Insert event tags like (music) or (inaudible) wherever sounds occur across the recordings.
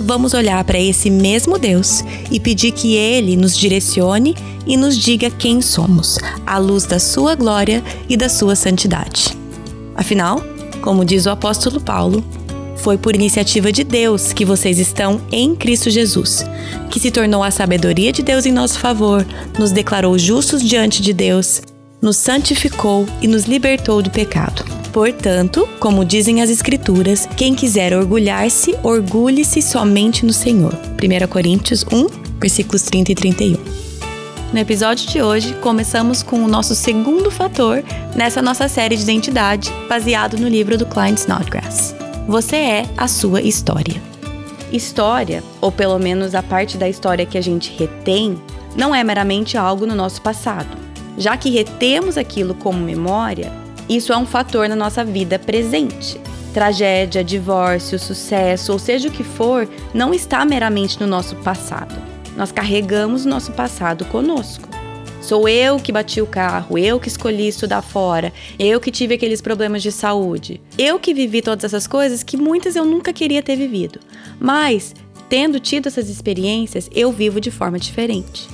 vamos olhar para esse mesmo Deus e pedir que Ele nos direcione e nos diga quem somos, à luz da Sua glória e da Sua santidade. Afinal, como diz o apóstolo Paulo, foi por iniciativa de Deus que vocês estão em Cristo Jesus, que se tornou a sabedoria de Deus em nosso favor, nos declarou justos diante de Deus, nos santificou e nos libertou do pecado. Portanto, como dizem as Escrituras, quem quiser orgulhar-se, orgulhe-se somente no Senhor. 1 Coríntios 1, versículos 30 e 31. No episódio de hoje, começamos com o nosso segundo fator nessa nossa série de identidade, baseado no livro do Klein Snodgrass. Você é a sua história. História, ou pelo menos a parte da história que a gente retém, não é meramente algo no nosso passado. Já que retemos aquilo como memória, isso é um fator na nossa vida presente. Tragédia, divórcio, sucesso, ou seja o que for, não está meramente no nosso passado. Nós carregamos nosso passado conosco. Sou eu que bati o carro, eu que escolhi estudar fora, eu que tive aqueles problemas de saúde, eu que vivi todas essas coisas que muitas eu nunca queria ter vivido. Mas, tendo tido essas experiências, eu vivo de forma diferente.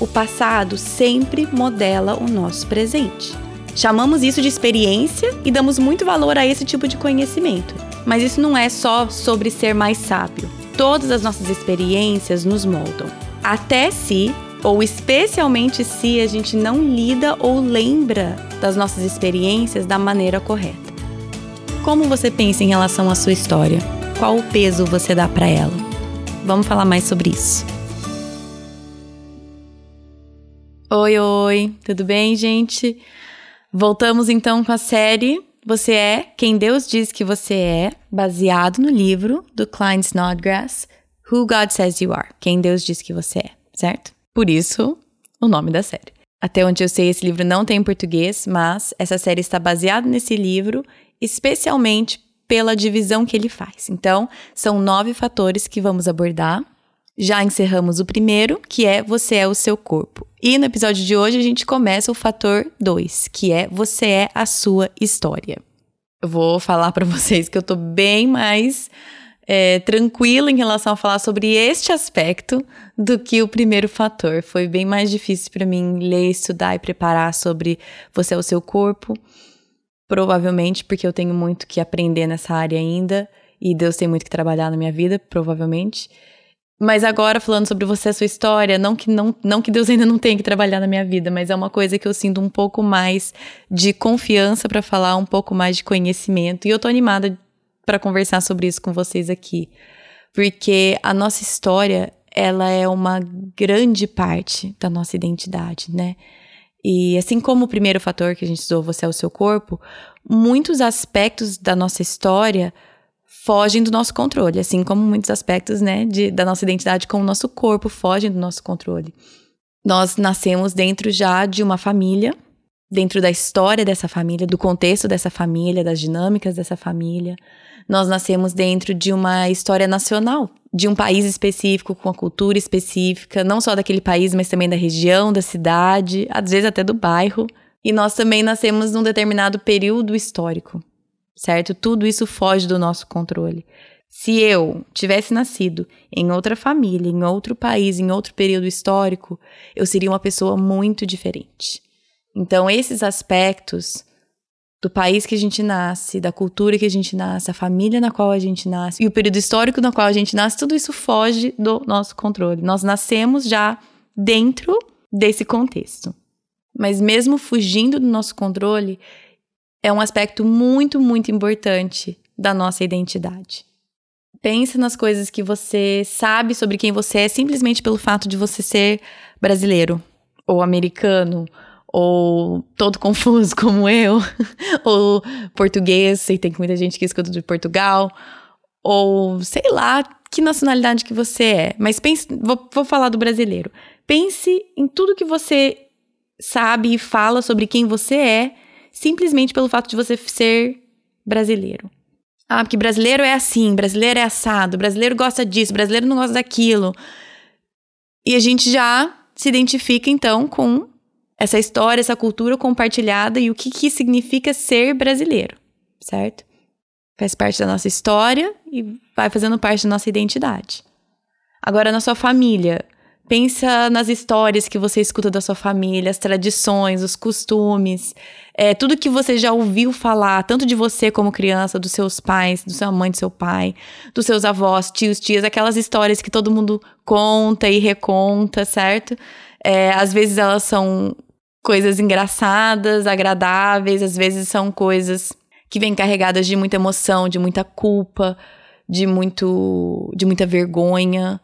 O passado sempre modela o nosso presente. Chamamos isso de experiência e damos muito valor a esse tipo de conhecimento. Mas isso não é só sobre ser mais sábio. Todas as nossas experiências nos moldam. Até se, ou especialmente se, a gente não lida ou lembra das nossas experiências da maneira correta. Como você pensa em relação à sua história? Qual o peso você dá para ela? Vamos falar mais sobre isso. Oi, oi, tudo bem, gente? Voltamos então com a série Você é quem Deus diz que você é, baseado no livro do Klein Snodgrass, Who God Says You Are, quem Deus diz que você é, certo? Por isso, o nome da série. Até onde eu sei, esse livro não tem em português, mas essa série está baseada nesse livro, especialmente pela divisão que ele faz. Então, são nove fatores que vamos abordar já encerramos o primeiro, que é você é o seu corpo. E no episódio de hoje a gente começa o fator 2, que é você é a sua história. Eu vou falar para vocês que eu tô bem mais é, tranquila em relação a falar sobre este aspecto do que o primeiro fator. Foi bem mais difícil para mim ler, estudar e preparar sobre você é o seu corpo. Provavelmente porque eu tenho muito que aprender nessa área ainda e Deus tem muito que trabalhar na minha vida, provavelmente. Mas agora, falando sobre você, a sua história, não que, não, não que Deus ainda não tenha que trabalhar na minha vida, mas é uma coisa que eu sinto um pouco mais de confiança para falar, um pouco mais de conhecimento. E eu tô animada para conversar sobre isso com vocês aqui. Porque a nossa história, ela é uma grande parte da nossa identidade, né? E assim como o primeiro fator que a gente usou, você é o seu corpo, muitos aspectos da nossa história fogem do nosso controle, assim como muitos aspectos, né, de, da nossa identidade com o nosso corpo fogem do nosso controle. Nós nascemos dentro já de uma família, dentro da história dessa família, do contexto dessa família, das dinâmicas dessa família. Nós nascemos dentro de uma história nacional, de um país específico, com uma cultura específica, não só daquele país, mas também da região, da cidade, às vezes até do bairro. E nós também nascemos num determinado período histórico certo? Tudo isso foge do nosso controle. Se eu tivesse nascido em outra família, em outro país, em outro período histórico, eu seria uma pessoa muito diferente. Então, esses aspectos do país que a gente nasce, da cultura que a gente nasce, a família na qual a gente nasce e o período histórico no qual a gente nasce, tudo isso foge do nosso controle. Nós nascemos já dentro desse contexto. Mas mesmo fugindo do nosso controle, é um aspecto muito, muito importante da nossa identidade. Pensa nas coisas que você sabe sobre quem você é simplesmente pelo fato de você ser brasileiro, ou americano, ou todo (laughs) confuso como eu, (laughs) ou português, e tem muita gente que escuta de Portugal, ou sei lá que nacionalidade que você é. Mas pense, vou, vou falar do brasileiro. Pense em tudo que você sabe e fala sobre quem você é simplesmente pelo fato de você ser brasileiro. Ah, porque brasileiro é assim, brasileiro é assado, brasileiro gosta disso, brasileiro não gosta daquilo. E a gente já se identifica então com essa história, essa cultura compartilhada e o que, que significa ser brasileiro, certo? Faz parte da nossa história e vai fazendo parte da nossa identidade. Agora, na sua família, pensa nas histórias que você escuta da sua família, as tradições, os costumes, é, tudo que você já ouviu falar, tanto de você como criança, dos seus pais, do sua mãe, do seu pai, dos seus avós, tios, tias, aquelas histórias que todo mundo conta e reconta, certo? É, às vezes elas são coisas engraçadas, agradáveis, às vezes são coisas que vêm carregadas de muita emoção, de muita culpa, de muito de muita vergonha.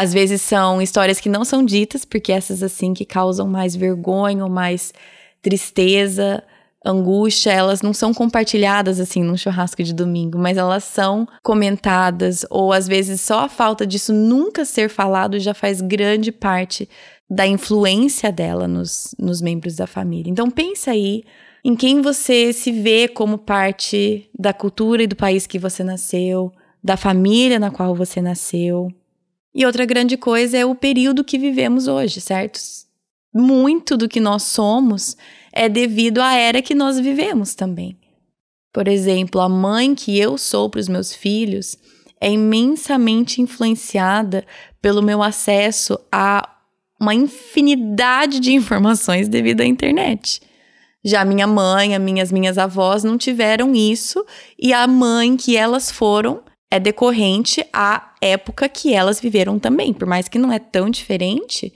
Às vezes são histórias que não são ditas, porque essas assim que causam mais vergonha ou mais tristeza, angústia, elas não são compartilhadas assim num churrasco de domingo, mas elas são comentadas ou às vezes só a falta disso nunca ser falado já faz grande parte da influência dela nos, nos membros da família. Então pensa aí em quem você se vê como parte da cultura e do país que você nasceu, da família na qual você nasceu. E outra grande coisa é o período que vivemos hoje, certo? Muito do que nós somos é devido à era que nós vivemos também. Por exemplo, a mãe que eu sou para os meus filhos é imensamente influenciada pelo meu acesso a uma infinidade de informações devido à internet. Já minha mãe, as minhas minhas avós não tiveram isso e a mãe que elas foram é decorrente à época que elas viveram também, por mais que não é tão diferente,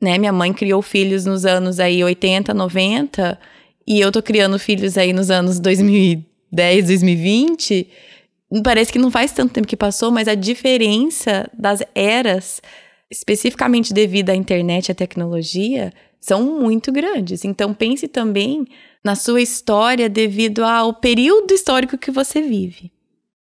né? Minha mãe criou filhos nos anos aí 80, 90 e eu tô criando filhos aí nos anos 2010, 2020. Parece que não faz tanto tempo que passou, mas a diferença das eras especificamente devido à internet e à tecnologia, são muito grandes. Então pense também na sua história devido ao período histórico que você vive.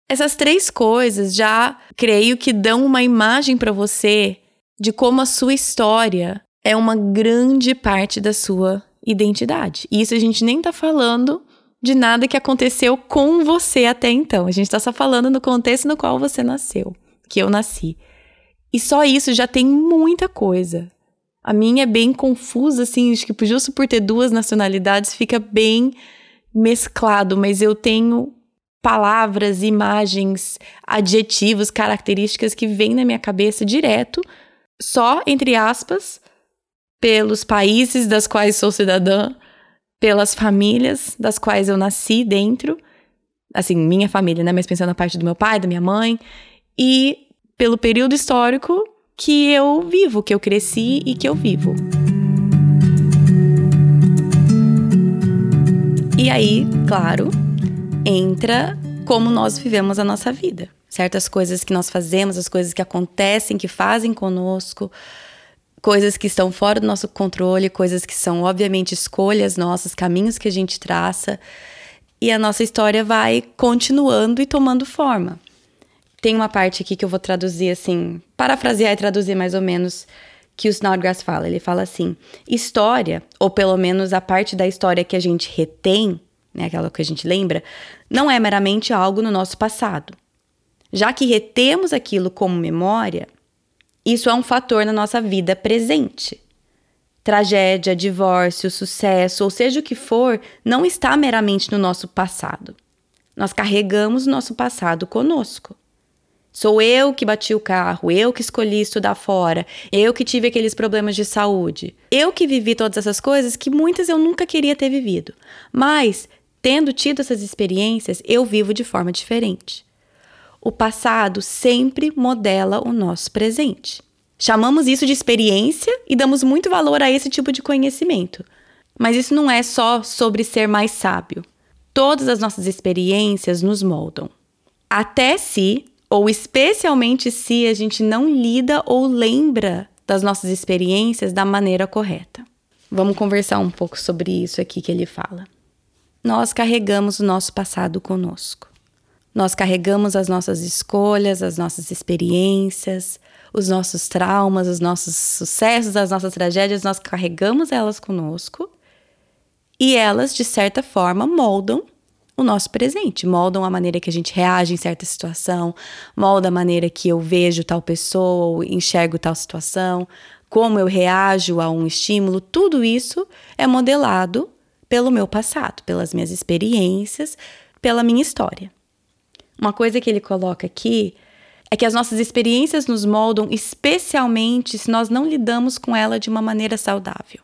Essas três coisas já creio que dão uma imagem para você de como a sua história é uma grande parte da sua identidade. E isso a gente nem tá falando de nada que aconteceu com você até então. A gente tá só falando no contexto no qual você nasceu, que eu nasci. E só isso já tem muita coisa. A minha é bem confusa, assim, acho que justo por ter duas nacionalidades fica bem mesclado, mas eu tenho palavras, imagens, adjetivos, características que vêm na minha cabeça direto, só entre aspas, pelos países das quais sou cidadã, pelas famílias das quais eu nasci dentro, assim, minha família, né, mas pensando na parte do meu pai, da minha mãe, e pelo período histórico que eu vivo, que eu cresci e que eu vivo. E aí, claro, entra como nós vivemos a nossa vida. Certas coisas que nós fazemos, as coisas que acontecem, que fazem conosco, coisas que estão fora do nosso controle, coisas que são, obviamente, escolhas nossas, caminhos que a gente traça. E a nossa história vai continuando e tomando forma tem uma parte aqui que eu vou traduzir assim, parafrasear e traduzir mais ou menos que o Snodgrass fala. Ele fala assim: história, ou pelo menos a parte da história que a gente retém, né, aquela que a gente lembra, não é meramente algo no nosso passado. Já que retemos aquilo como memória, isso é um fator na nossa vida presente. Tragédia, divórcio, sucesso, ou seja o que for, não está meramente no nosso passado. Nós carregamos o nosso passado conosco. Sou eu que bati o carro, eu que escolhi estudar fora, eu que tive aqueles problemas de saúde. Eu que vivi todas essas coisas que muitas eu nunca queria ter vivido. Mas, tendo tido essas experiências, eu vivo de forma diferente. O passado sempre modela o nosso presente. Chamamos isso de experiência e damos muito valor a esse tipo de conhecimento. Mas isso não é só sobre ser mais sábio. Todas as nossas experiências nos moldam. Até se ou especialmente se a gente não lida ou lembra das nossas experiências da maneira correta. Vamos conversar um pouco sobre isso aqui que ele fala. Nós carregamos o nosso passado conosco. Nós carregamos as nossas escolhas, as nossas experiências, os nossos traumas, os nossos sucessos, as nossas tragédias, nós carregamos elas conosco e elas, de certa forma, moldam o nosso presente, moldam a maneira que a gente reage em certa situação, moldam a maneira que eu vejo tal pessoa ou enxergo tal situação, como eu reajo a um estímulo, tudo isso é modelado pelo meu passado, pelas minhas experiências, pela minha história. Uma coisa que ele coloca aqui é que as nossas experiências nos moldam, especialmente se nós não lidamos com ela de uma maneira saudável,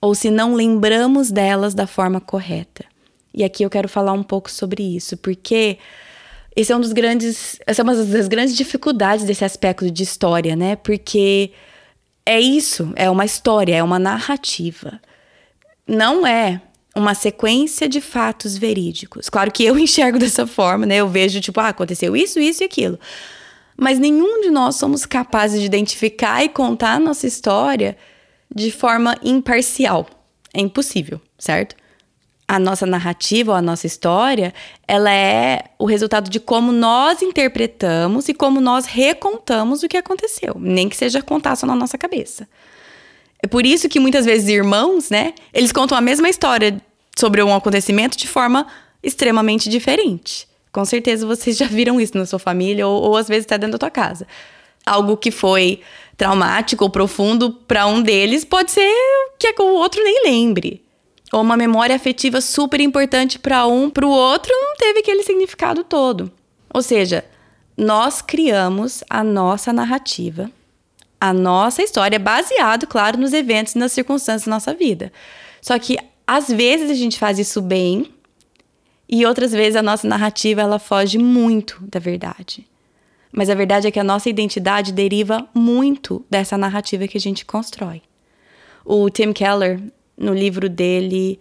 ou se não lembramos delas da forma correta. E aqui eu quero falar um pouco sobre isso, porque esse é um dos grandes, essa é uma das grandes dificuldades desse aspecto de história, né? Porque é isso, é uma história, é uma narrativa. Não é uma sequência de fatos verídicos. Claro que eu (laughs) enxergo dessa forma, né? Eu vejo tipo, ah, aconteceu isso, isso e aquilo. Mas nenhum de nós somos capazes de identificar e contar a nossa história de forma imparcial. É impossível, certo? a nossa narrativa ou a nossa história, ela é o resultado de como nós interpretamos e como nós recontamos o que aconteceu, nem que seja contar só na nossa cabeça. É por isso que muitas vezes irmãos, né, eles contam a mesma história sobre um acontecimento de forma extremamente diferente. Com certeza vocês já viram isso na sua família ou, ou às vezes até dentro da tua casa. Algo que foi traumático ou profundo para um deles pode ser que o outro nem lembre ou uma memória afetiva super importante para um, para o outro não teve aquele significado todo. Ou seja, nós criamos a nossa narrativa, a nossa história, baseado, claro, nos eventos e nas circunstâncias da nossa vida. Só que às vezes a gente faz isso bem e outras vezes a nossa narrativa ela foge muito da verdade. Mas a verdade é que a nossa identidade deriva muito dessa narrativa que a gente constrói. O Tim Keller, no livro dele,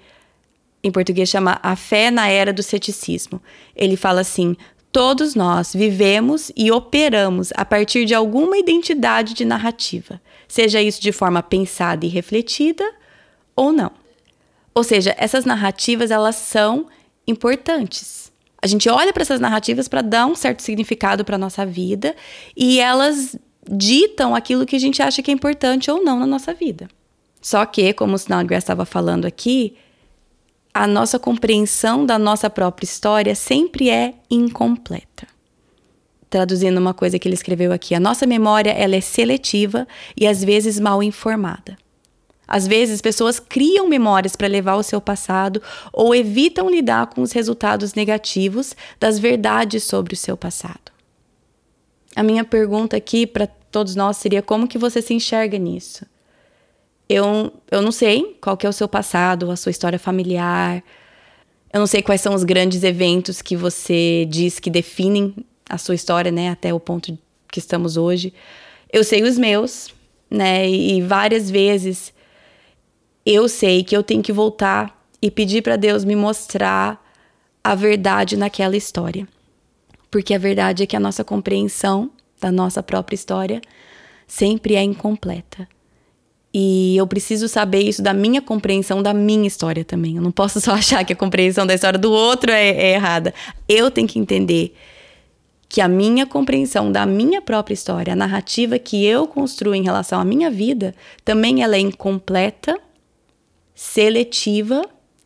em português chama A Fé na Era do Ceticismo. Ele fala assim: todos nós vivemos e operamos a partir de alguma identidade de narrativa, seja isso de forma pensada e refletida ou não. Ou seja, essas narrativas elas são importantes. A gente olha para essas narrativas para dar um certo significado para nossa vida e elas ditam aquilo que a gente acha que é importante ou não na nossa vida. Só que, como o Snodgrass estava falando aqui, a nossa compreensão da nossa própria história sempre é incompleta. Traduzindo uma coisa que ele escreveu aqui, a nossa memória ela é seletiva e às vezes mal informada. Às vezes, pessoas criam memórias para levar o seu passado ou evitam lidar com os resultados negativos das verdades sobre o seu passado. A minha pergunta aqui para todos nós seria como que você se enxerga nisso? Eu, eu não sei qual que é o seu passado, a sua história familiar. Eu não sei quais são os grandes eventos que você diz que definem a sua história, né, até o ponto que estamos hoje. Eu sei os meus, né, e várias vezes eu sei que eu tenho que voltar e pedir para Deus me mostrar a verdade naquela história. Porque a verdade é que a nossa compreensão da nossa própria história sempre é incompleta. E eu preciso saber isso da minha compreensão da minha história também. Eu não posso só (laughs) achar que a compreensão da história do outro é, é errada. Eu tenho que entender que a minha compreensão da minha própria história, a narrativa que eu construo em relação à minha vida, também ela é incompleta, seletiva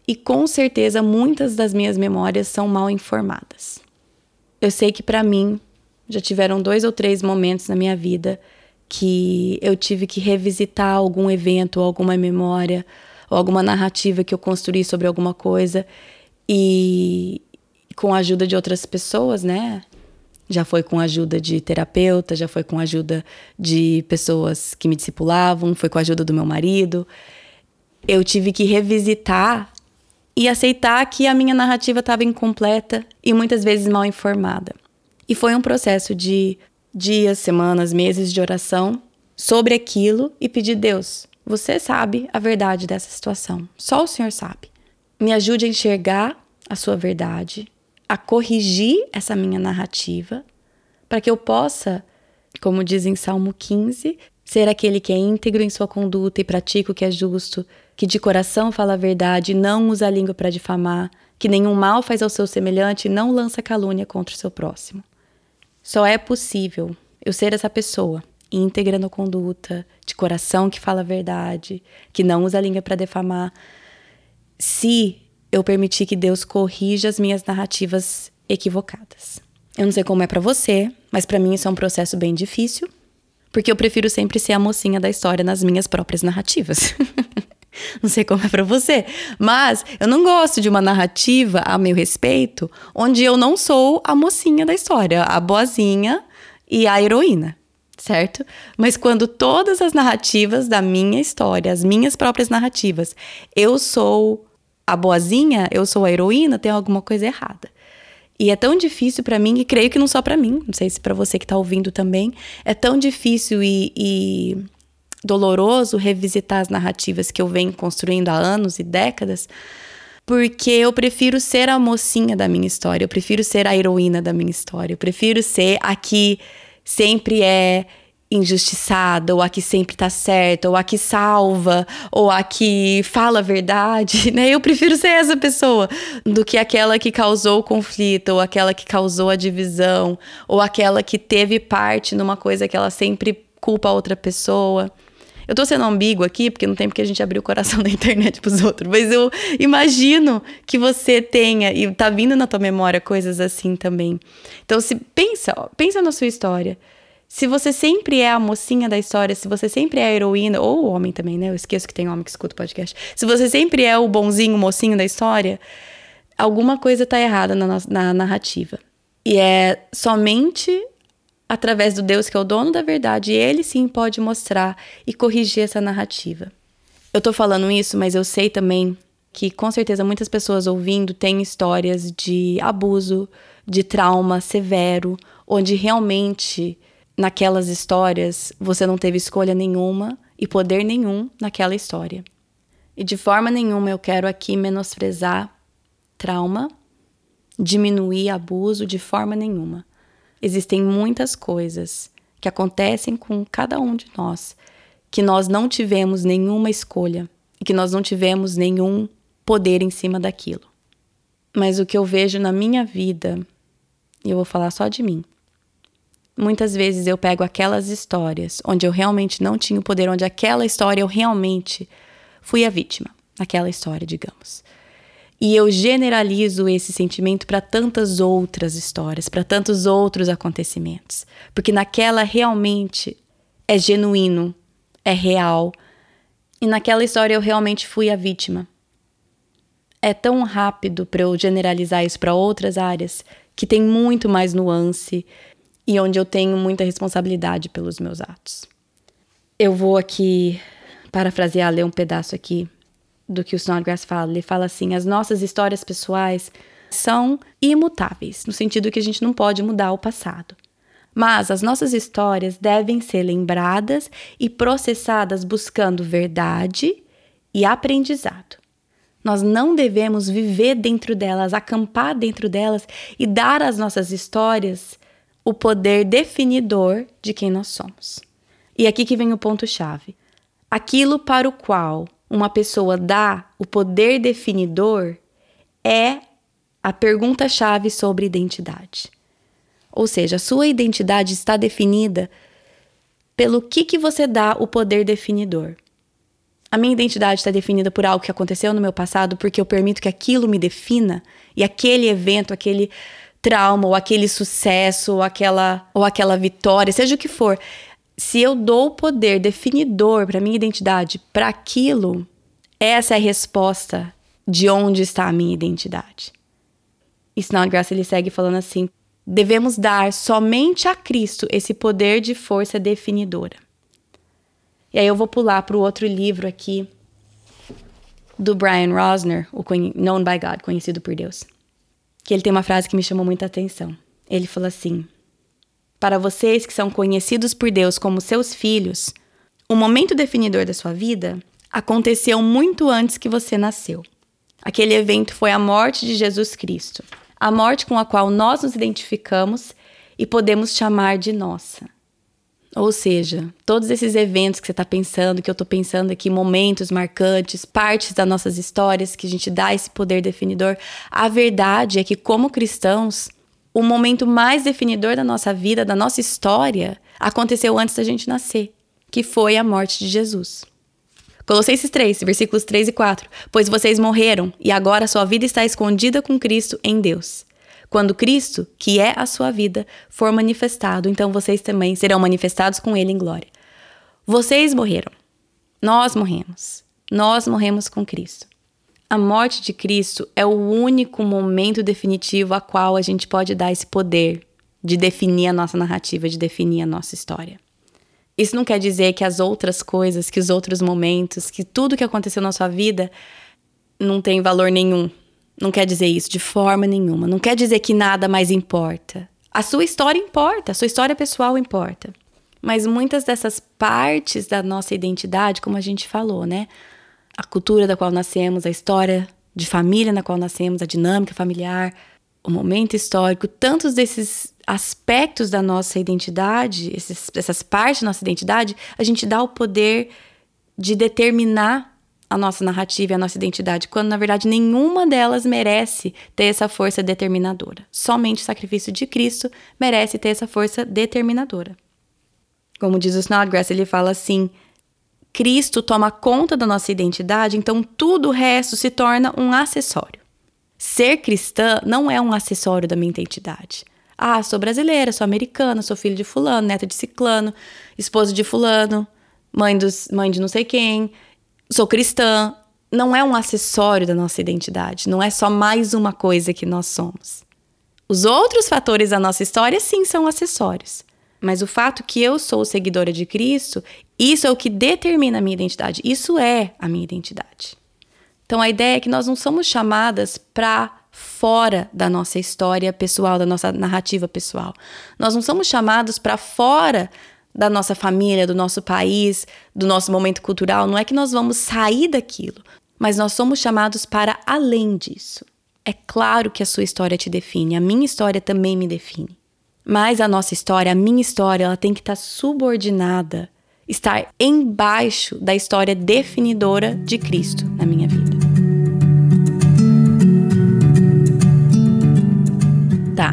e com certeza muitas das minhas memórias são mal informadas. Eu sei que para mim já tiveram dois ou três momentos na minha vida que eu tive que revisitar algum evento, alguma memória, ou alguma narrativa que eu construí sobre alguma coisa e com a ajuda de outras pessoas, né? Já foi com a ajuda de terapeuta, já foi com a ajuda de pessoas que me discipulavam, foi com a ajuda do meu marido. Eu tive que revisitar e aceitar que a minha narrativa estava incompleta e muitas vezes mal informada. E foi um processo de dias, semanas, meses de oração sobre aquilo e pedir: Deus, você sabe a verdade dessa situação. Só o Senhor sabe. Me ajude a enxergar a sua verdade, a corrigir essa minha narrativa, para que eu possa, como diz em Salmo 15, ser aquele que é íntegro em sua conduta e pratica o que é justo, que de coração fala a verdade, não usa a língua para difamar, que nenhum mal faz ao seu semelhante e não lança calúnia contra o seu próximo. Só é possível eu ser essa pessoa íntegra na conduta, de coração que fala a verdade, que não usa a língua para defamar, se eu permitir que Deus corrija as minhas narrativas equivocadas. Eu não sei como é para você, mas para mim isso é um processo bem difícil, porque eu prefiro sempre ser a mocinha da história nas minhas próprias narrativas. (laughs) (laughs) não sei como é para você, mas eu não gosto de uma narrativa a meu respeito onde eu não sou a mocinha da história, a boazinha e a heroína certo? Mas quando todas as narrativas da minha história, as minhas próprias narrativas, eu sou a boazinha, eu sou a heroína, tem alguma coisa errada. E é tão difícil para mim, e creio que não só para mim, não sei se para você que tá ouvindo também, é tão difícil e, e doloroso revisitar as narrativas que eu venho construindo há anos e décadas, porque eu prefiro ser a mocinha da minha história, eu prefiro ser a heroína da minha história, eu prefiro ser a que sempre é injustiçada, ou a que sempre tá certa, ou a que salva, ou a que fala a verdade, (laughs) né? Eu prefiro ser essa pessoa do que aquela que causou o conflito, ou aquela que causou a divisão, ou aquela que teve parte numa coisa que ela sempre culpa a outra pessoa. Eu tô sendo ambígua aqui, porque não tem porque a gente abrir o coração (laughs) da internet pros outros, mas eu imagino que você tenha, e tá vindo na tua memória coisas assim também. Então, se pensa, ó, pensa na sua história. Se você sempre é a mocinha da história, se você sempre é a heroína, ou o homem também, né? Eu esqueço que tem homem que escuta o podcast. Se você sempre é o bonzinho, o mocinho da história, alguma coisa tá errada na, na narrativa. E é somente através do Deus que é o dono da verdade, ele sim pode mostrar e corrigir essa narrativa. Eu tô falando isso, mas eu sei também que com certeza muitas pessoas ouvindo têm histórias de abuso, de trauma severo, onde realmente naquelas histórias você não teve escolha nenhuma e poder nenhum naquela história. E de forma nenhuma eu quero aqui menosprezar trauma, diminuir abuso de forma nenhuma. Existem muitas coisas que acontecem com cada um de nós que nós não tivemos nenhuma escolha e que nós não tivemos nenhum poder em cima daquilo. Mas o que eu vejo na minha vida, e eu vou falar só de mim, muitas vezes eu pego aquelas histórias onde eu realmente não tinha o poder, onde aquela história eu realmente fui a vítima, naquela história, digamos. E eu generalizo esse sentimento para tantas outras histórias, para tantos outros acontecimentos, porque naquela realmente é genuíno, é real. E naquela história eu realmente fui a vítima. É tão rápido para eu generalizar isso para outras áreas que tem muito mais nuance, e onde eu tenho muita responsabilidade pelos meus atos. Eu vou aqui parafrasear, ler um pedaço aqui do que o Snodgrass fala. Ele fala assim: as nossas histórias pessoais são imutáveis, no sentido que a gente não pode mudar o passado. Mas as nossas histórias devem ser lembradas e processadas buscando verdade e aprendizado. Nós não devemos viver dentro delas, acampar dentro delas e dar às nossas histórias o poder definidor de quem nós somos. E aqui que vem o ponto-chave. Aquilo para o qual uma pessoa dá o poder definidor é a pergunta-chave sobre identidade. Ou seja, a sua identidade está definida pelo que, que você dá o poder definidor. A minha identidade está definida por algo que aconteceu no meu passado, porque eu permito que aquilo me defina e aquele evento, aquele trauma, ou aquele sucesso, ou aquela, ou aquela vitória, seja o que for, se eu dou o poder definidor para minha identidade para aquilo, essa é a resposta de onde está a minha identidade. E Snodgrass ele segue falando assim: devemos dar somente a Cristo esse poder de força definidora. E aí eu vou pular para o outro livro aqui do Brian Rosner, o Known by God, conhecido por Deus que ele tem uma frase que me chamou muita atenção. Ele falou assim: Para vocês que são conhecidos por Deus como seus filhos, o momento definidor da sua vida aconteceu muito antes que você nasceu. Aquele evento foi a morte de Jesus Cristo, a morte com a qual nós nos identificamos e podemos chamar de nossa. Ou seja, todos esses eventos que você está pensando, que eu estou pensando aqui, momentos marcantes, partes das nossas histórias que a gente dá esse poder definidor, a verdade é que, como cristãos, o momento mais definidor da nossa vida, da nossa história, aconteceu antes da gente nascer, que foi a morte de Jesus. Colossenses 3, versículos 3 e 4. Pois vocês morreram e agora sua vida está escondida com Cristo em Deus. Quando Cristo, que é a sua vida, for manifestado, então vocês também serão manifestados com Ele em glória. Vocês morreram. Nós morremos. Nós morremos com Cristo. A morte de Cristo é o único momento definitivo a qual a gente pode dar esse poder de definir a nossa narrativa, de definir a nossa história. Isso não quer dizer que as outras coisas, que os outros momentos, que tudo que aconteceu na sua vida não tem valor nenhum. Não quer dizer isso de forma nenhuma. Não quer dizer que nada mais importa. A sua história importa, a sua história pessoal importa. Mas muitas dessas partes da nossa identidade, como a gente falou, né? A cultura da qual nascemos, a história de família na qual nascemos, a dinâmica familiar, o momento histórico, tantos desses aspectos da nossa identidade, esses, essas partes da nossa identidade, a gente dá o poder de determinar a nossa narrativa e a nossa identidade, quando na verdade nenhuma delas merece ter essa força determinadora. Somente o sacrifício de Cristo merece ter essa força determinadora. Como diz o Snodgrass, ele fala assim: Cristo toma conta da nossa identidade, então tudo o resto se torna um acessório. Ser cristã não é um acessório da minha identidade. Ah, sou brasileira, sou americana, sou filho de fulano, neta de ciclano, esposa de fulano, mãe, dos, mãe de não sei quem, sou cristã. Não é um acessório da nossa identidade, não é só mais uma coisa que nós somos. Os outros fatores da nossa história, sim, são acessórios. Mas o fato que eu sou seguidora de Cristo, isso é o que determina a minha identidade. Isso é a minha identidade. Então a ideia é que nós não somos chamadas para fora da nossa história pessoal, da nossa narrativa pessoal. Nós não somos chamados para fora da nossa família, do nosso país, do nosso momento cultural. Não é que nós vamos sair daquilo, mas nós somos chamados para além disso. É claro que a sua história te define, a minha história também me define. Mas a nossa história, a minha história, ela tem que estar subordinada, estar embaixo da história definidora de Cristo na minha vida. Tá.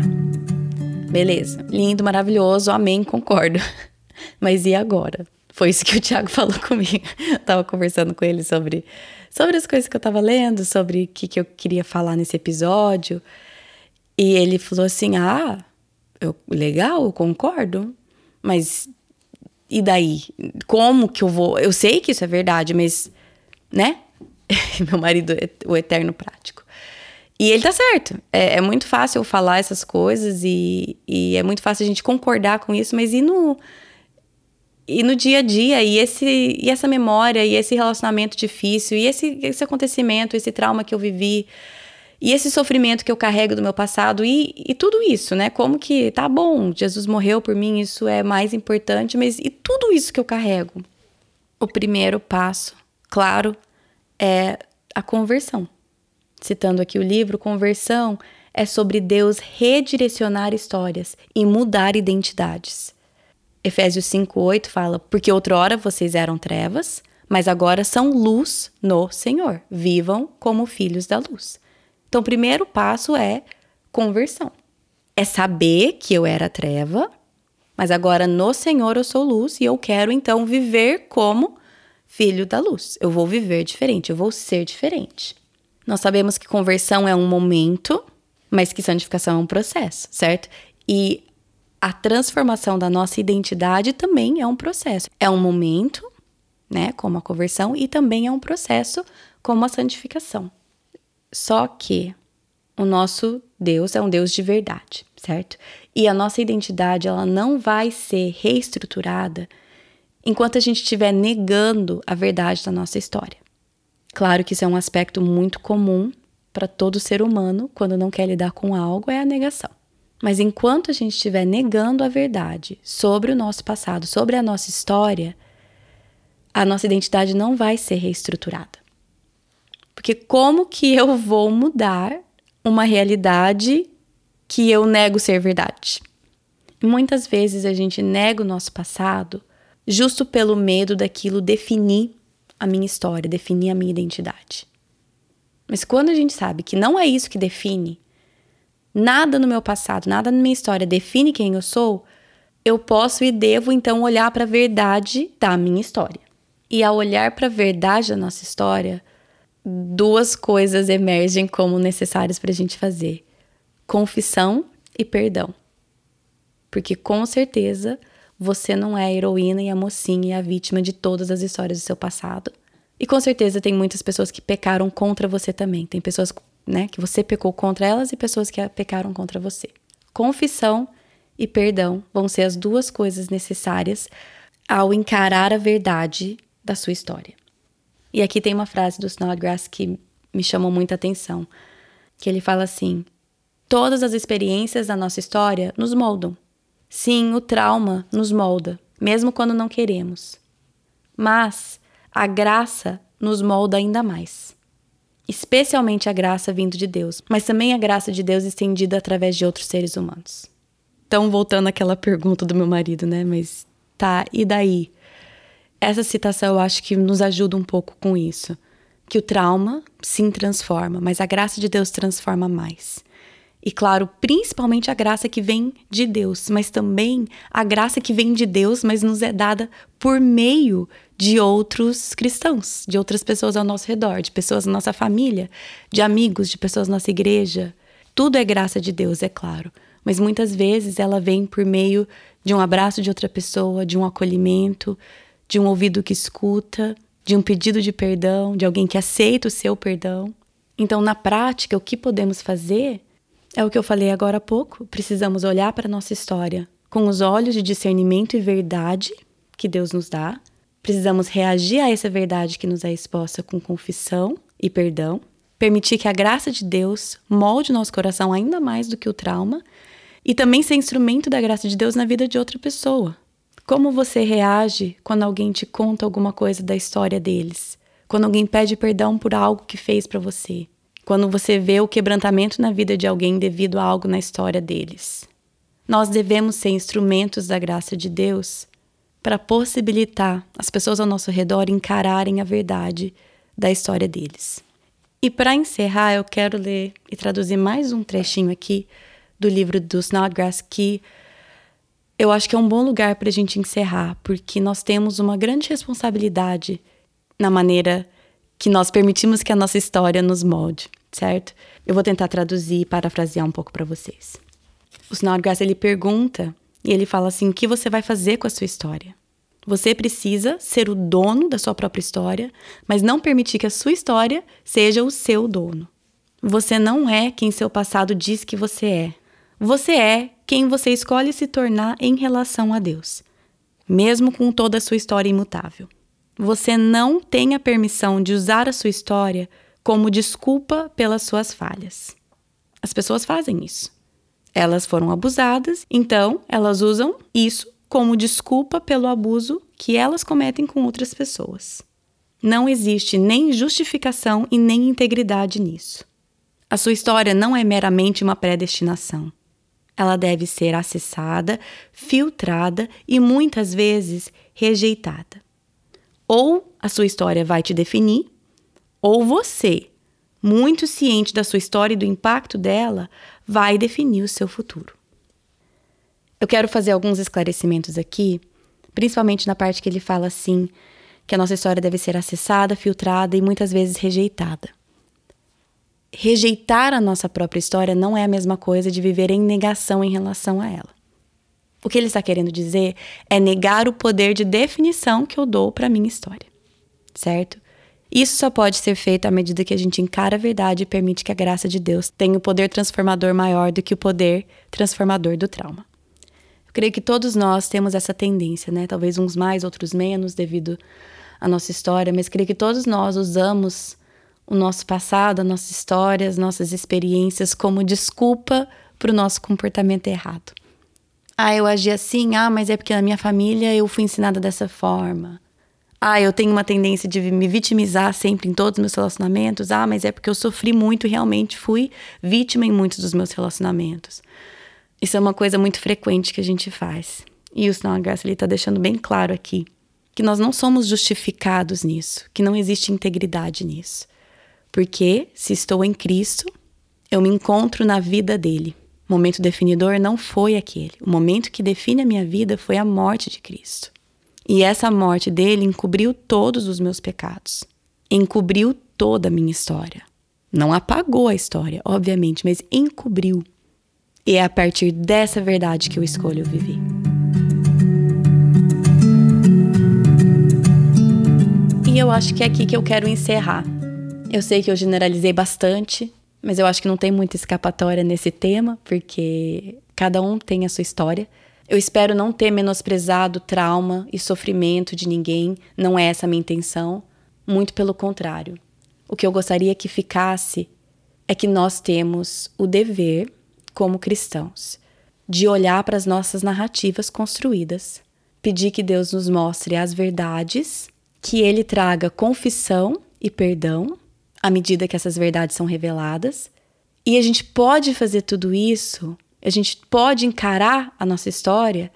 Beleza. Lindo, maravilhoso, amém, concordo. (laughs) Mas e agora? Foi isso que o Thiago (laughs) falou comigo. Eu tava conversando com ele sobre, sobre as coisas que eu tava lendo, sobre o que, que eu queria falar nesse episódio. E ele falou assim: Ah, eu, legal, eu concordo. Mas e daí? Como que eu vou? Eu sei que isso é verdade, mas, né? (laughs) Meu marido é o eterno prático. E ele tá certo. É, é, muito fácil eu falar essas coisas e, e é muito fácil a gente concordar com isso, mas e no, e no dia a dia, e, esse, e essa memória, e esse relacionamento difícil, e esse, esse acontecimento, esse trauma que eu vivi, e esse sofrimento que eu carrego do meu passado, e, e tudo isso, né? Como que, tá bom, Jesus morreu por mim, isso é mais importante, mas e tudo isso que eu carrego? O primeiro passo, claro, é a conversão citando aqui o livro, conversão é sobre Deus redirecionar histórias e mudar identidades. Efésios 5:8 fala: "Porque outrora vocês eram trevas, mas agora são luz no Senhor. Vivam como filhos da luz." Então, o primeiro passo é conversão. É saber que eu era treva, mas agora no Senhor eu sou luz e eu quero então viver como filho da luz. Eu vou viver diferente, eu vou ser diferente. Nós sabemos que conversão é um momento, mas que santificação é um processo, certo? E a transformação da nossa identidade também é um processo. É um momento, né, como a conversão, e também é um processo como a santificação. Só que o nosso Deus é um Deus de verdade, certo? E a nossa identidade, ela não vai ser reestruturada enquanto a gente estiver negando a verdade da nossa história. Claro que isso é um aspecto muito comum para todo ser humano quando não quer lidar com algo é a negação. Mas enquanto a gente estiver negando a verdade sobre o nosso passado, sobre a nossa história, a nossa identidade não vai ser reestruturada. Porque como que eu vou mudar uma realidade que eu nego ser verdade? Muitas vezes a gente nega o nosso passado justo pelo medo daquilo definir a minha história, definir a minha identidade. Mas quando a gente sabe que não é isso que define, nada no meu passado, nada na minha história define quem eu sou, eu posso e devo então olhar para a verdade da minha história. E ao olhar para a verdade da nossa história, duas coisas emergem como necessárias para a gente fazer: confissão e perdão. Porque com certeza você não é a heroína e a mocinha e a vítima de todas as histórias do seu passado. E com certeza tem muitas pessoas que pecaram contra você também. Tem pessoas né, que você pecou contra elas e pessoas que pecaram contra você. Confissão e perdão vão ser as duas coisas necessárias ao encarar a verdade da sua história. E aqui tem uma frase do Snodgrass que me chamou muita atenção, que ele fala assim: Todas as experiências da nossa história nos moldam. Sim, o trauma nos molda, mesmo quando não queremos. Mas a graça nos molda ainda mais. Especialmente a graça vindo de Deus, mas também a graça de Deus estendida através de outros seres humanos. Então, voltando àquela pergunta do meu marido, né? Mas tá, e daí? Essa citação eu acho que nos ajuda um pouco com isso. Que o trauma sim transforma, mas a graça de Deus transforma mais. E claro, principalmente a graça que vem de Deus, mas também a graça que vem de Deus, mas nos é dada por meio de outros cristãos, de outras pessoas ao nosso redor, de pessoas da nossa família, de amigos, de pessoas da nossa igreja. Tudo é graça de Deus, é claro mas muitas vezes ela vem por meio de um abraço de outra pessoa, de um acolhimento, de um ouvido que escuta, de um pedido de perdão, de alguém que aceita o seu perdão. Então, na prática, o que podemos fazer é o que eu falei agora há pouco. Precisamos olhar para a nossa história com os olhos de discernimento e verdade que Deus nos dá. Precisamos reagir a essa verdade que nos é exposta com confissão e perdão. Permitir que a graça de Deus molde nosso coração ainda mais do que o trauma e também ser instrumento da graça de Deus na vida de outra pessoa. Como você reage quando alguém te conta alguma coisa da história deles? Quando alguém pede perdão por algo que fez para você? Quando você vê o quebrantamento na vida de alguém devido a algo na história deles? Nós devemos ser instrumentos da graça de Deus para possibilitar as pessoas ao nosso redor encararem a verdade da história deles. E para encerrar, eu quero ler e traduzir mais um trechinho aqui do livro do Snodgrass que eu acho que é um bom lugar para a gente encerrar, porque nós temos uma grande responsabilidade na maneira que nós permitimos que a nossa história nos molde, certo? Eu vou tentar traduzir e parafrasear um pouco para vocês. O Snodgrass ele pergunta e ele fala assim: o que você vai fazer com a sua história? Você precisa ser o dono da sua própria história, mas não permitir que a sua história seja o seu dono. Você não é quem seu passado diz que você é. Você é quem você escolhe se tornar em relação a Deus, mesmo com toda a sua história imutável. Você não tem a permissão de usar a sua história como desculpa pelas suas falhas. As pessoas fazem isso. Elas foram abusadas, então elas usam isso como desculpa pelo abuso que elas cometem com outras pessoas. Não existe nem justificação e nem integridade nisso. A sua história não é meramente uma predestinação. Ela deve ser acessada, filtrada e muitas vezes rejeitada. Ou a sua história vai te definir, ou você, muito ciente da sua história e do impacto dela, vai definir o seu futuro. Eu quero fazer alguns esclarecimentos aqui, principalmente na parte que ele fala assim, que a nossa história deve ser acessada, filtrada e muitas vezes rejeitada rejeitar a nossa própria história não é a mesma coisa de viver em negação em relação a ela. O que ele está querendo dizer é negar o poder de definição que eu dou para minha história, certo? Isso só pode ser feito à medida que a gente encara a verdade e permite que a graça de Deus tenha o um poder transformador maior do que o poder transformador do trauma. Eu creio que todos nós temos essa tendência, né? Talvez uns mais, outros menos, devido à nossa história, mas creio que todos nós usamos o nosso passado, a nossa história, as nossas experiências como desculpa para o nosso comportamento errado. Ah, eu agi assim, ah, mas é porque na minha família eu fui ensinada dessa forma. Ah, eu tenho uma tendência de me vitimizar sempre em todos os meus relacionamentos. Ah, mas é porque eu sofri muito e realmente fui vítima em muitos dos meus relacionamentos. Isso é uma coisa muito frequente que a gente faz. E o Snodgrass está deixando bem claro aqui que nós não somos justificados nisso, que não existe integridade nisso. Porque se estou em Cristo, eu me encontro na vida dele, O momento definidor não foi aquele. O momento que define a minha vida foi a morte de Cristo. E essa morte dele encobriu todos os meus pecados, encobriu toda a minha história. Não apagou a história, obviamente, mas encobriu. E é a partir dessa verdade que eu escolho viver. E eu acho que é aqui que eu quero encerrar. Eu sei que eu generalizei bastante, mas eu acho que não tem muita escapatória nesse tema, porque cada um tem a sua história. Eu espero não ter menosprezado trauma e sofrimento de ninguém, não é essa a minha intenção. Muito pelo contrário. O que eu gostaria que ficasse é que nós temos o dever, como cristãos, de olhar para as nossas narrativas construídas, pedir que Deus nos mostre as verdades, que Ele traga confissão e perdão à medida que essas verdades são reveladas. E a gente pode fazer tudo isso a gente pode encarar a nossa história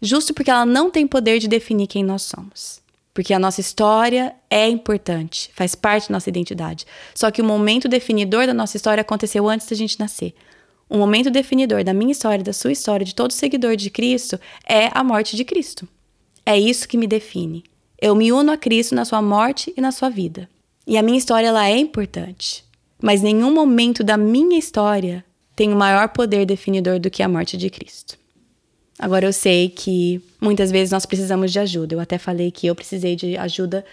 justo porque ela não tem poder de definir quem nós somos. Porque a nossa história é importante, faz parte da nossa identidade. Só que o momento definidor da nossa história aconteceu antes da gente nascer. O momento definidor da minha história, da sua história, de todo seguidor de Cristo é a morte de Cristo. É isso que me define. Eu me uno a Cristo na sua morte e na sua vida. E a minha história ela é importante. Mas nenhum momento da minha história tem o maior poder definidor do que a morte de Cristo. Agora eu sei que muitas vezes nós precisamos de ajuda. Eu até falei que eu precisei de ajuda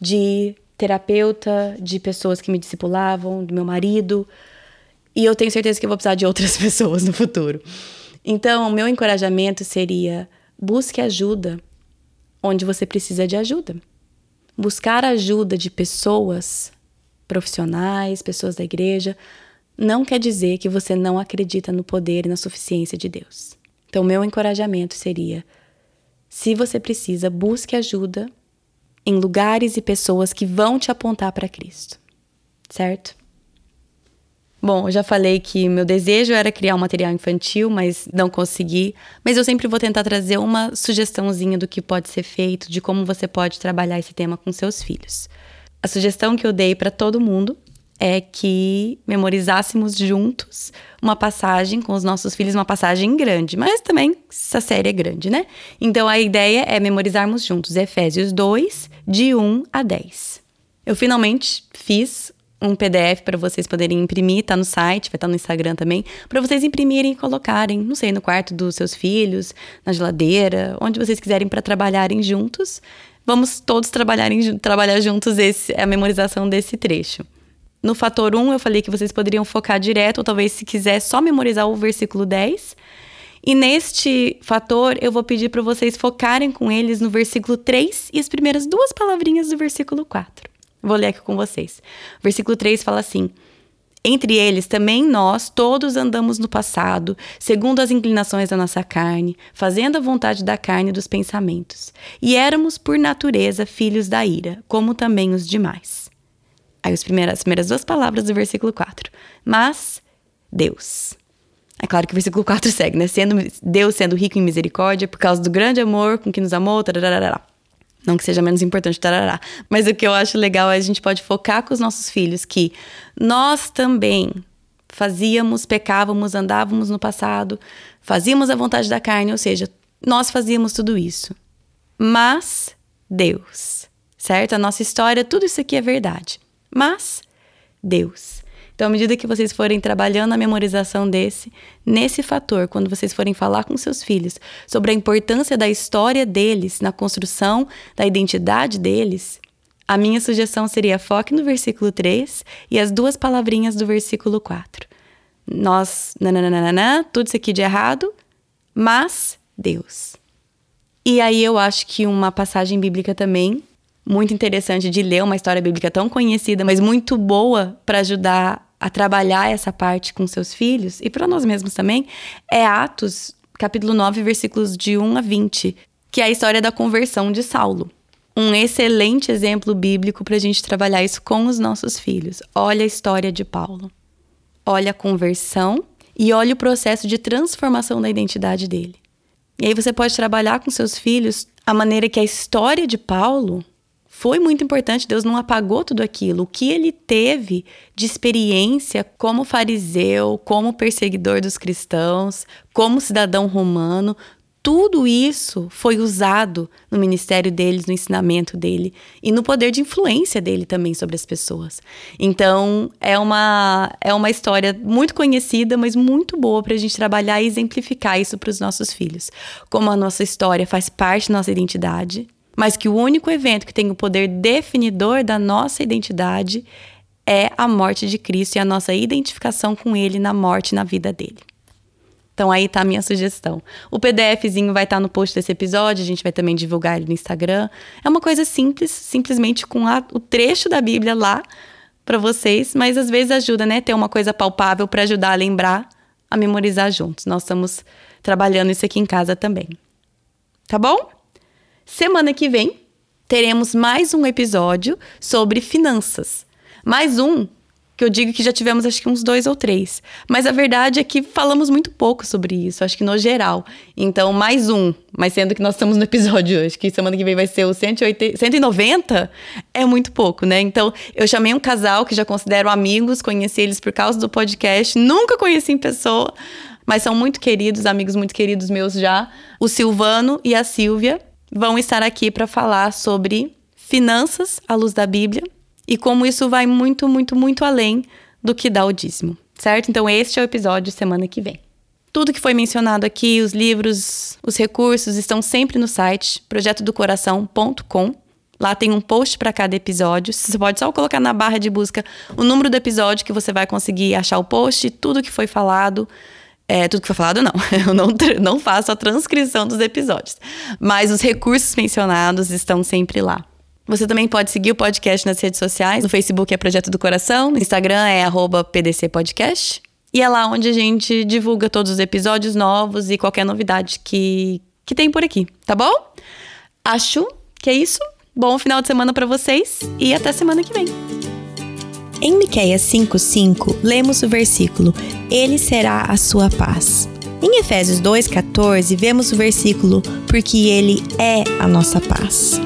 de terapeuta, de pessoas que me discipulavam, do meu marido, e eu tenho certeza que eu vou precisar de outras (laughs) pessoas no futuro. Então, o meu encorajamento seria: busque ajuda onde você precisa de ajuda. Buscar ajuda de pessoas profissionais, pessoas da igreja, não quer dizer que você não acredita no poder e na suficiência de Deus. Então, meu encorajamento seria: se você precisa, busque ajuda em lugares e pessoas que vão te apontar para Cristo. Certo? Bom, eu já falei que meu desejo era criar um material infantil, mas não consegui. Mas eu sempre vou tentar trazer uma sugestãozinha do que pode ser feito, de como você pode trabalhar esse tema com seus filhos. A sugestão que eu dei para todo mundo é que memorizássemos juntos uma passagem com os nossos filhos, uma passagem grande, mas também essa série é grande, né? Então a ideia é memorizarmos juntos Efésios 2, de 1 a 10. Eu finalmente fiz um PDF para vocês poderem imprimir, tá no site, vai estar tá no Instagram também, para vocês imprimirem e colocarem, não sei, no quarto dos seus filhos, na geladeira, onde vocês quiserem para trabalharem juntos. Vamos todos trabalharem, trabalhar juntos esse, a memorização desse trecho. No fator 1, eu falei que vocês poderiam focar direto, ou talvez, se quiser, só memorizar o versículo 10. E neste fator, eu vou pedir para vocês focarem com eles no versículo 3 e as primeiras duas palavrinhas do versículo 4. Vou ler aqui com vocês. Versículo 3 fala assim: Entre eles também nós todos andamos no passado, segundo as inclinações da nossa carne, fazendo a vontade da carne e dos pensamentos. E éramos, por natureza, filhos da ira, como também os demais. Aí as primeiras, as primeiras duas palavras do versículo 4. Mas Deus. É claro que o versículo 4 segue, né? Sendo, Deus sendo rico em misericórdia, por causa do grande amor com que nos amou, tararara. Não que seja menos importante, tarará. Mas o que eu acho legal é a gente pode focar com os nossos filhos que nós também fazíamos, pecávamos, andávamos no passado, fazíamos a vontade da carne, ou seja, nós fazíamos tudo isso. Mas Deus, certo? A nossa história, tudo isso aqui é verdade mas Deus. Então, à medida que vocês forem trabalhando a memorização desse, nesse fator, quando vocês forem falar com seus filhos sobre a importância da história deles na construção da identidade deles, a minha sugestão seria foque no versículo 3 e as duas palavrinhas do versículo 4. Nós, nananana, tudo isso aqui de errado, mas Deus. E aí eu acho que uma passagem bíblica também muito interessante de ler uma história bíblica tão conhecida, mas muito boa para ajudar a trabalhar essa parte com seus filhos e para nós mesmos também, é Atos, capítulo 9, versículos de 1 a 20, que é a história da conversão de Saulo. Um excelente exemplo bíblico para a gente trabalhar isso com os nossos filhos. Olha a história de Paulo. Olha a conversão e olha o processo de transformação da identidade dele. E aí você pode trabalhar com seus filhos a maneira que a história de Paulo foi muito importante, Deus não apagou tudo aquilo. O que ele teve de experiência como fariseu, como perseguidor dos cristãos, como cidadão romano, tudo isso foi usado no ministério deles, no ensinamento dele e no poder de influência dele também sobre as pessoas. Então, é uma, é uma história muito conhecida, mas muito boa para a gente trabalhar e exemplificar isso para os nossos filhos. Como a nossa história faz parte da nossa identidade, mas que o único evento que tem o poder definidor da nossa identidade é a morte de Cristo e a nossa identificação com Ele na morte e na vida dele. Então aí tá a minha sugestão. O PDFzinho vai estar tá no post desse episódio, a gente vai também divulgar ele no Instagram. É uma coisa simples, simplesmente com a, o trecho da Bíblia lá para vocês, mas às vezes ajuda, né, ter uma coisa palpável para ajudar a lembrar, a memorizar juntos. Nós estamos trabalhando isso aqui em casa também. Tá bom? Semana que vem teremos mais um episódio sobre finanças. Mais um que eu digo que já tivemos acho que uns dois ou três. Mas a verdade é que falamos muito pouco sobre isso, acho que no geral. Então, mais um. Mas sendo que nós estamos no episódio hoje, que semana que vem vai ser o 180, 190, é muito pouco, né? Então, eu chamei um casal que já considero amigos, conheci eles por causa do podcast, nunca conheci em pessoa, mas são muito queridos, amigos muito queridos meus já. O Silvano e a Silvia vão estar aqui para falar sobre finanças à luz da Bíblia e como isso vai muito, muito, muito além do que dá o dízimo, certo? Então, este é o episódio semana que vem. Tudo que foi mencionado aqui, os livros, os recursos, estão sempre no site projetodocoração.com. Lá tem um post para cada episódio. Você pode só colocar na barra de busca o número do episódio que você vai conseguir achar o post, tudo que foi falado. É, tudo que foi falado, não. (laughs) Eu não, não faço a transcrição dos episódios. Mas os recursos mencionados estão sempre lá. Você também pode seguir o podcast nas redes sociais. No Facebook é Projeto do Coração, no Instagram é PDCPodcast. E é lá onde a gente divulga todos os episódios novos e qualquer novidade que, que tem por aqui, tá bom? Acho que é isso. Bom final de semana para vocês e até semana que vem. Em Miqueias 5:5, lemos o versículo: Ele será a sua paz. Em Efésios 2:14, vemos o versículo: Porque ele é a nossa paz.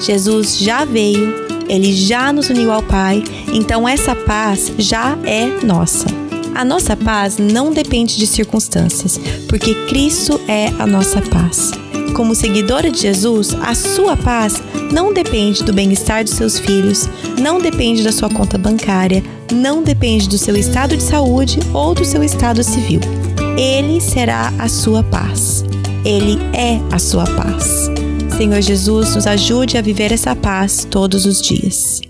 Jesus já veio, ele já nos uniu ao Pai, então essa paz já é nossa. A nossa paz não depende de circunstâncias, porque Cristo é a nossa paz. Como seguidora de Jesus, a sua paz não depende do bem-estar dos seus filhos, não depende da sua conta bancária, não depende do seu estado de saúde ou do seu estado civil. Ele será a sua paz. Ele é a sua paz. Senhor Jesus, nos ajude a viver essa paz todos os dias.